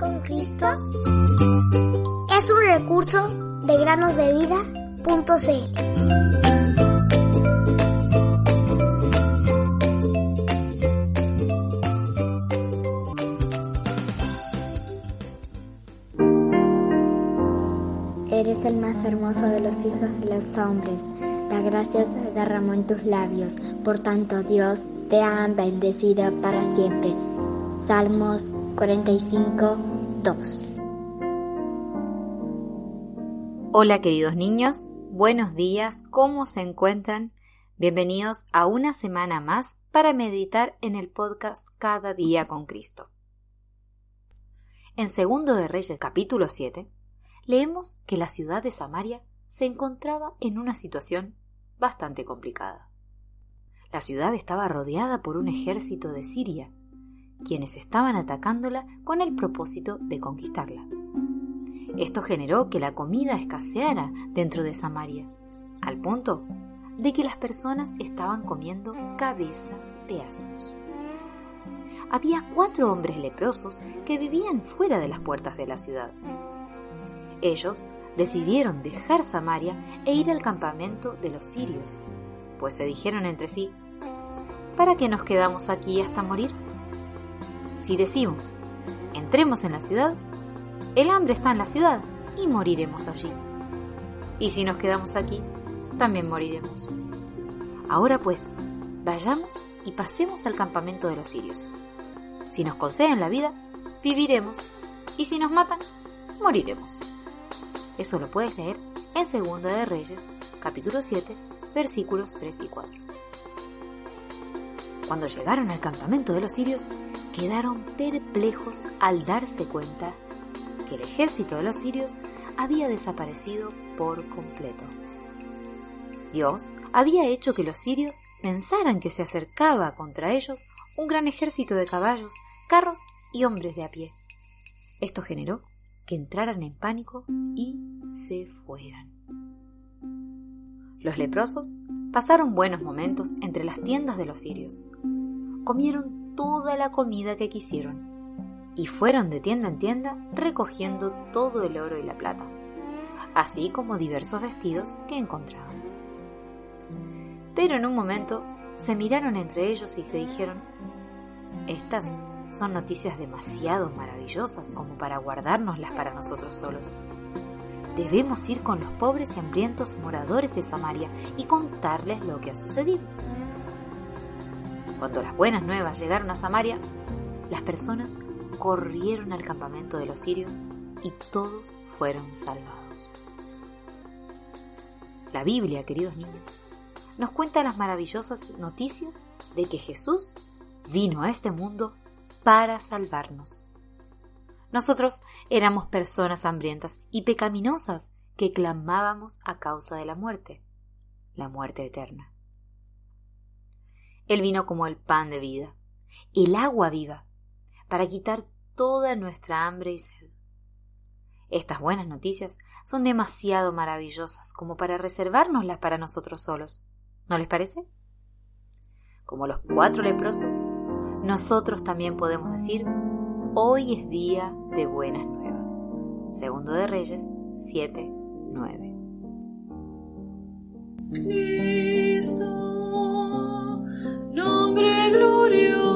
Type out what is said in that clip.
con Cristo es un recurso de granosdevida.cl. Eres el más hermoso de los hijos de los hombres. La gracia se derramó en tus labios. Por tanto, Dios te ha bendecido para siempre. Salmos 45, 2. Hola queridos niños, buenos días, ¿cómo se encuentran? Bienvenidos a una semana más para meditar en el podcast Cada día con Cristo. En Segundo de Reyes capítulo 7, leemos que la ciudad de Samaria se encontraba en una situación bastante complicada. La ciudad estaba rodeada por un ejército de Siria, quienes estaban atacándola con el propósito de conquistarla. Esto generó que la comida escaseara dentro de Samaria, al punto de que las personas estaban comiendo cabezas de asnos. Había cuatro hombres leprosos que vivían fuera de las puertas de la ciudad. Ellos decidieron dejar Samaria e ir al campamento de los sirios, pues se dijeron entre sí, ¿para qué nos quedamos aquí hasta morir? Si decimos, entremos en la ciudad, el hambre está en la ciudad y moriremos allí. Y si nos quedamos aquí, también moriremos. Ahora pues, vayamos y pasemos al campamento de los sirios. Si nos conceden la vida, viviremos, y si nos matan, moriremos. Eso lo puedes leer en Segunda de Reyes, capítulo 7, versículos 3 y 4. Cuando llegaron al campamento de los sirios, quedaron perplejos al darse cuenta que el ejército de los sirios había desaparecido por completo. Dios había hecho que los sirios pensaran que se acercaba contra ellos un gran ejército de caballos, carros y hombres de a pie. Esto generó que entraran en pánico y se fueran. Los leprosos pasaron buenos momentos entre las tiendas de los sirios. Comieron toda la comida que quisieron y fueron de tienda en tienda recogiendo todo el oro y la plata, así como diversos vestidos que encontraban. Pero en un momento se miraron entre ellos y se dijeron, estas son noticias demasiado maravillosas como para guardárnoslas para nosotros solos. Debemos ir con los pobres y hambrientos moradores de Samaria y contarles lo que ha sucedido. Cuando las buenas nuevas llegaron a Samaria, las personas corrieron al campamento de los sirios y todos fueron salvados. La Biblia, queridos niños, nos cuenta las maravillosas noticias de que Jesús vino a este mundo para salvarnos. Nosotros éramos personas hambrientas y pecaminosas que clamábamos a causa de la muerte, la muerte eterna. Él vino como el pan de vida, el agua viva, para quitar toda nuestra hambre y sed. Estas buenas noticias son demasiado maravillosas como para reservárnoslas para nosotros solos. ¿No les parece? Como los cuatro leprosos, nosotros también podemos decir, hoy es día de buenas nuevas. Segundo de Reyes 7, 9. Cristo. You.